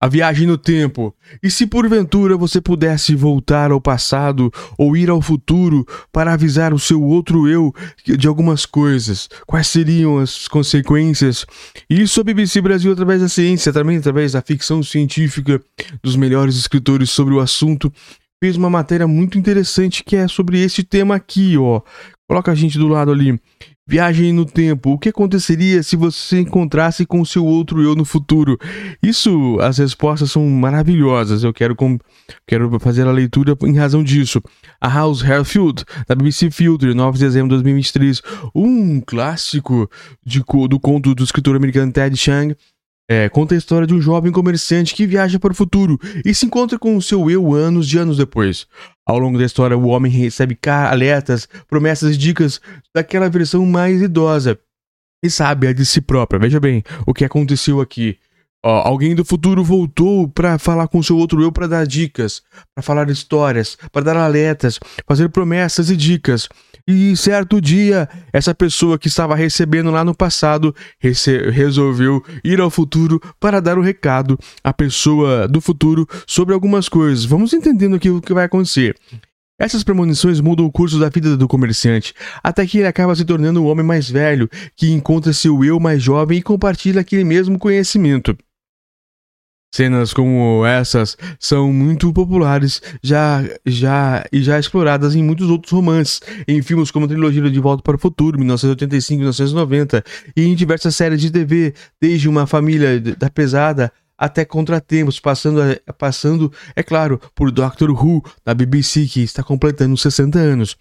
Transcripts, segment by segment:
A viagem no tempo. E se porventura você pudesse voltar ao passado ou ir ao futuro para avisar o seu outro eu de algumas coisas, quais seriam as consequências? Isso a BBC Brasil, através da ciência, também através da ficção científica, dos melhores escritores sobre o assunto, fez uma matéria muito interessante que é sobre esse tema aqui, ó. Coloca a gente do lado ali. Viagem no tempo. O que aconteceria se você encontrasse com seu outro eu no futuro? Isso, as respostas são maravilhosas. Eu quero, com, quero fazer a leitura em razão disso. A House Hairfield, da BBC Filter, 9 de dezembro de 2023. Um clássico de, do conto do escritor americano Ted Chiang é, conta a história de um jovem comerciante que viaja para o futuro e se encontra com o seu eu anos de anos depois. Ao longo da história, o homem recebe alertas, promessas e dicas daquela versão mais idosa e sabe a de si própria. Veja bem o que aconteceu aqui. Ó, alguém do futuro voltou para falar com seu outro eu para dar dicas, para falar histórias, para dar alertas, fazer promessas e dicas. E certo dia, essa pessoa que estava recebendo lá no passado resolveu ir ao futuro para dar o um recado à pessoa do futuro sobre algumas coisas. Vamos entendendo aqui o que vai acontecer. Essas premonições mudam o curso da vida do comerciante, até que ele acaba se tornando um homem mais velho, que encontra seu eu mais jovem e compartilha aquele mesmo conhecimento. Cenas como essas são muito populares já, já e já exploradas em muitos outros romances, em filmes como a trilogia De Volta para o Futuro, 1985 e 1990, e em diversas séries de TV, desde Uma Família da Pesada até Contratempos, passando, passando, é claro, por Doctor Who, da BBC, que está completando 60 anos.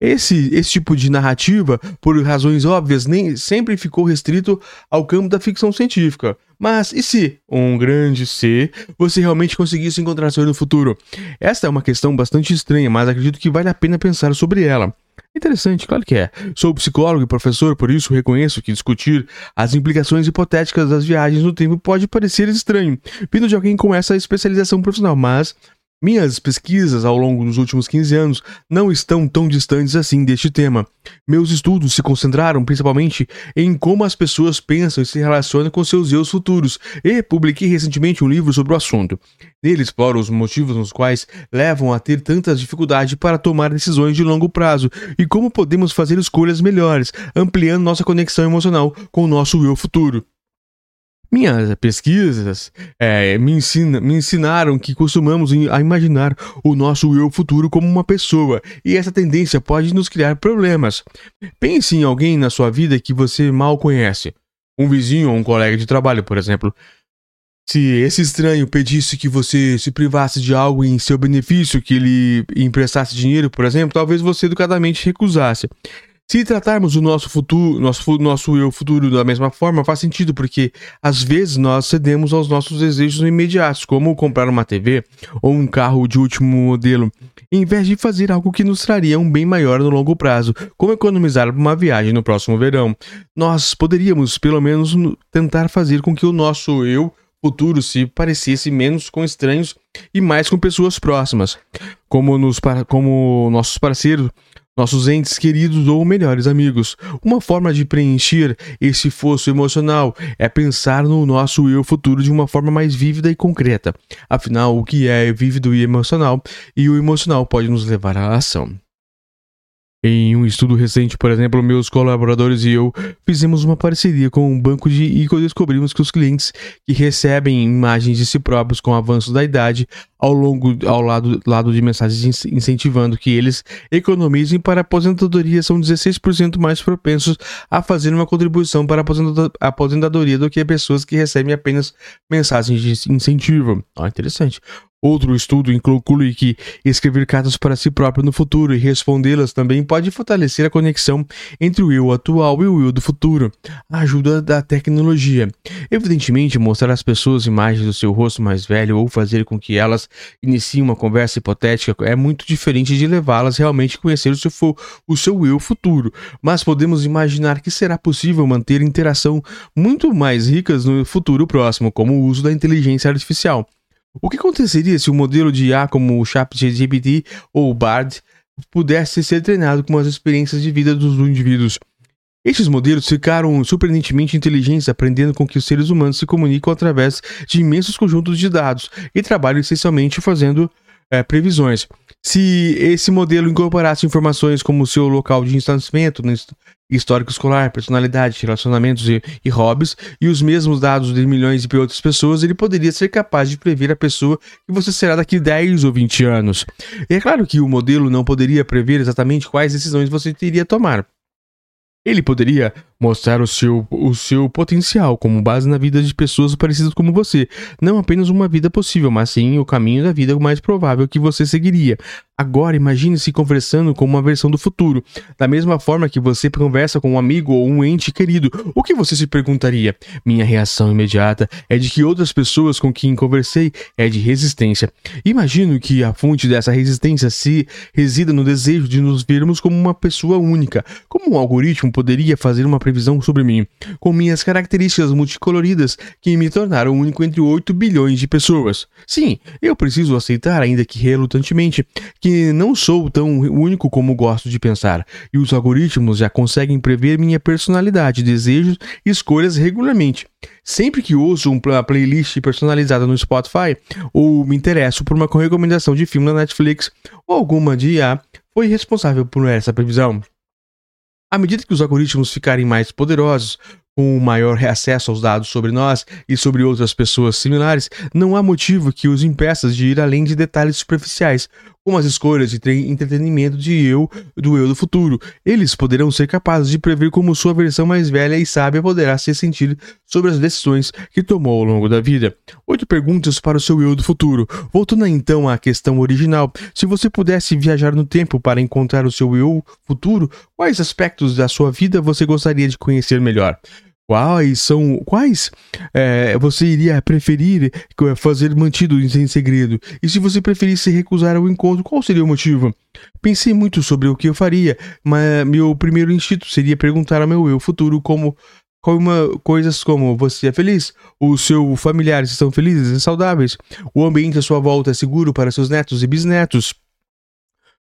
Esse, esse tipo de narrativa, por razões óbvias, nem sempre ficou restrito ao campo da ficção científica. Mas e se, um grande se, você realmente conseguisse encontrar seu no futuro? Esta é uma questão bastante estranha, mas acredito que vale a pena pensar sobre ela. Interessante, claro que é. Sou psicólogo e professor, por isso reconheço que discutir as implicações hipotéticas das viagens no tempo pode parecer estranho, vindo de alguém com essa especialização profissional, mas minhas pesquisas ao longo dos últimos 15 anos não estão tão distantes assim deste tema. Meus estudos se concentraram principalmente em como as pessoas pensam e se relacionam com seus eus futuros, e publiquei recentemente um livro sobre o assunto. Nele exploro os motivos nos quais levam a ter tantas dificuldades para tomar decisões de longo prazo e como podemos fazer escolhas melhores, ampliando nossa conexão emocional com o nosso eu futuro. Minhas pesquisas é, me, ensina, me, ensinaram que costumamos a imaginar o nosso eu futuro como uma pessoa, e essa tendência pode nos criar problemas. Pense em alguém na sua vida que você mal conhece. Um vizinho ou um colega de trabalho, por exemplo. Se esse estranho pedisse que você se privasse de algo em seu benefício, que ele emprestasse dinheiro, por exemplo, talvez você educadamente recusasse. Se tratarmos o nosso futuro, nosso, nosso eu futuro da mesma forma, faz sentido, porque às vezes nós cedemos aos nossos desejos imediatos, como comprar uma TV ou um carro de último modelo, em vez de fazer algo que nos traria um bem maior no longo prazo, como economizar uma viagem no próximo verão. Nós poderíamos, pelo menos, tentar fazer com que o nosso eu futuro se parecesse menos com estranhos e mais com pessoas próximas, como, nos, como nossos parceiros nossos entes queridos ou melhores amigos. Uma forma de preencher esse fosso emocional é pensar no nosso eu futuro de uma forma mais vívida e concreta. Afinal, o que é vívido e emocional, e o emocional pode nos levar à ação. Em um estudo recente, por exemplo, meus colaboradores e eu fizemos uma parceria com um banco de e descobrimos que os clientes que recebem imagens de si próprios com avanço da idade ao longo ao lado, lado de mensagens incentivando que eles economizem para aposentadoria são 16% mais propensos a fazer uma contribuição para aposentadoria do que pessoas que recebem apenas mensagens de incentivo. Oh, interessante. Outro estudo conclui que escrever cartas para si próprio no futuro e respondê-las também pode fortalecer a conexão entre o eu atual e o eu do futuro. A ajuda da tecnologia. Evidentemente, mostrar às pessoas imagens do seu rosto mais velho ou fazer com que elas iniciem uma conversa hipotética é muito diferente de levá-las realmente a conhecer o seu, o seu eu futuro. Mas podemos imaginar que será possível manter interação muito mais ricas no futuro próximo, como o uso da inteligência artificial. O que aconteceria se um modelo de IA como o ChatGPT ou o Bard pudesse ser treinado com as experiências de vida dos indivíduos? Estes modelos ficaram surpreendentemente inteligentes, aprendendo com que os seres humanos se comunicam através de imensos conjuntos de dados e trabalham essencialmente fazendo é, previsões. Se esse modelo incorporasse informações como seu local de nascimento, histórico escolar, personalidade, relacionamentos e, e hobbies, e os mesmos dados de milhões de outras pessoas, ele poderia ser capaz de prever a pessoa que você será daqui 10 ou 20 anos. E é claro que o modelo não poderia prever exatamente quais decisões você teria a tomar. Ele poderia mostrar o seu, o seu potencial como base na vida de pessoas parecidas como você. Não apenas uma vida possível, mas sim o caminho da vida mais provável que você seguiria. Agora imagine-se conversando com uma versão do futuro. Da mesma forma que você conversa com um amigo ou um ente querido, o que você se perguntaria? Minha reação imediata é de que outras pessoas com quem conversei é de resistência. Imagino que a fonte dessa resistência se resida no desejo de nos vermos como uma pessoa única. Como um algoritmo poderia fazer uma previsão sobre mim, com minhas características multicoloridas que me tornaram único entre 8 bilhões de pessoas. Sim, eu preciso aceitar, ainda que relutantemente, que não sou tão único como gosto de pensar, e os algoritmos já conseguem prever minha personalidade, desejos e escolhas regularmente. Sempre que uso uma playlist personalizada no Spotify ou me interesso por uma recomendação de filme na Netflix ou alguma de IA, foi responsável por essa previsão. À medida que os algoritmos ficarem mais poderosos, com maior acesso aos dados sobre nós e sobre outras pessoas similares, não há motivo que os impeça de ir além de detalhes superficiais, como as escolhas de entretenimento de eu do eu do futuro. Eles poderão ser capazes de prever como sua versão mais velha e sábia poderá se sentir sobre as decisões que tomou ao longo da vida. Oito perguntas para o seu eu do futuro. Voltando então à questão original, se você pudesse viajar no tempo para encontrar o seu eu futuro, quais aspectos da sua vida você gostaria de conhecer melhor? Quais são quais é, você iria preferir fazer mantido em segredo? E se você preferisse recusar o encontro, qual seria o motivo? Pensei muito sobre o que eu faria, mas meu primeiro instinto seria perguntar ao meu eu futuro como como coisas como você é feliz, os seus familiares estão felizes e saudáveis, o ambiente à sua volta é seguro para seus netos e bisnetos.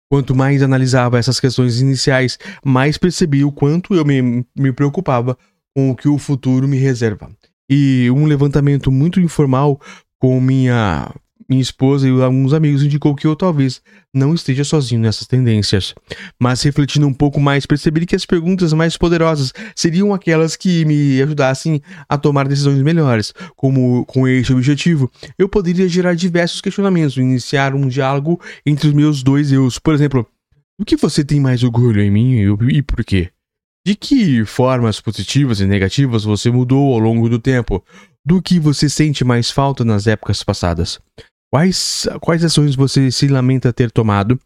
Quanto mais analisava essas questões iniciais, mais percebi o quanto eu me, me preocupava com o que o futuro me reserva. E um levantamento muito informal com minha minha esposa e alguns amigos indicou que eu talvez não esteja sozinho nessas tendências. Mas refletindo um pouco mais, percebi que as perguntas mais poderosas seriam aquelas que me ajudassem a tomar decisões melhores. Como com este objetivo, eu poderia gerar diversos questionamentos, iniciar um diálogo entre os meus dois eus. Por exemplo, o que você tem mais orgulho em mim e por quê? De que formas positivas e negativas você mudou ao longo do tempo? Do que você sente mais falta nas épocas passadas? Quais, quais ações você se lamenta ter tomado?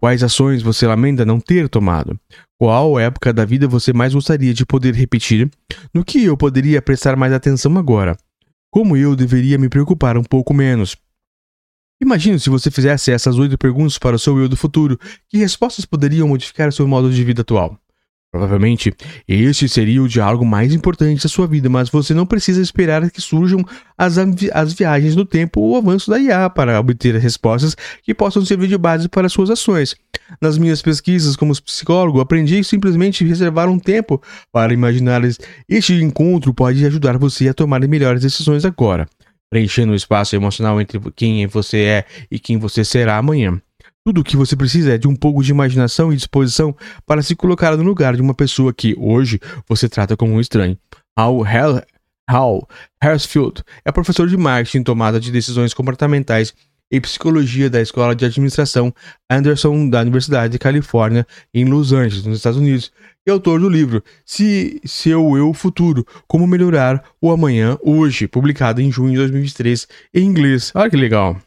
Quais ações você lamenta não ter tomado? Qual época da vida você mais gostaria de poder repetir? No que eu poderia prestar mais atenção agora? Como eu deveria me preocupar um pouco menos? Imagine se você fizesse essas oito perguntas para o seu eu do futuro, que respostas poderiam modificar seu modo de vida atual? Provavelmente, este seria o diálogo mais importante da sua vida, mas você não precisa esperar que surjam as, as viagens no tempo ou o avanço da IA para obter respostas que possam servir de base para suas ações. Nas minhas pesquisas como psicólogo, aprendi simplesmente reservar um tempo para imaginar este encontro pode ajudar você a tomar melhores decisões agora, preenchendo o espaço emocional entre quem você é e quem você será amanhã. Tudo o que você precisa é de um pouco de imaginação e disposição para se colocar no lugar de uma pessoa que, hoje, você trata como um estranho. Hal, Hal Hersfield é professor de marketing, tomada de decisões comportamentais e psicologia da Escola de Administração Anderson da Universidade de Califórnia, em Los Angeles, nos Estados Unidos, e autor do livro Se Seu Eu Futuro: Como Melhorar o Amanhã Hoje, publicado em junho de 2023 em inglês. Olha que legal!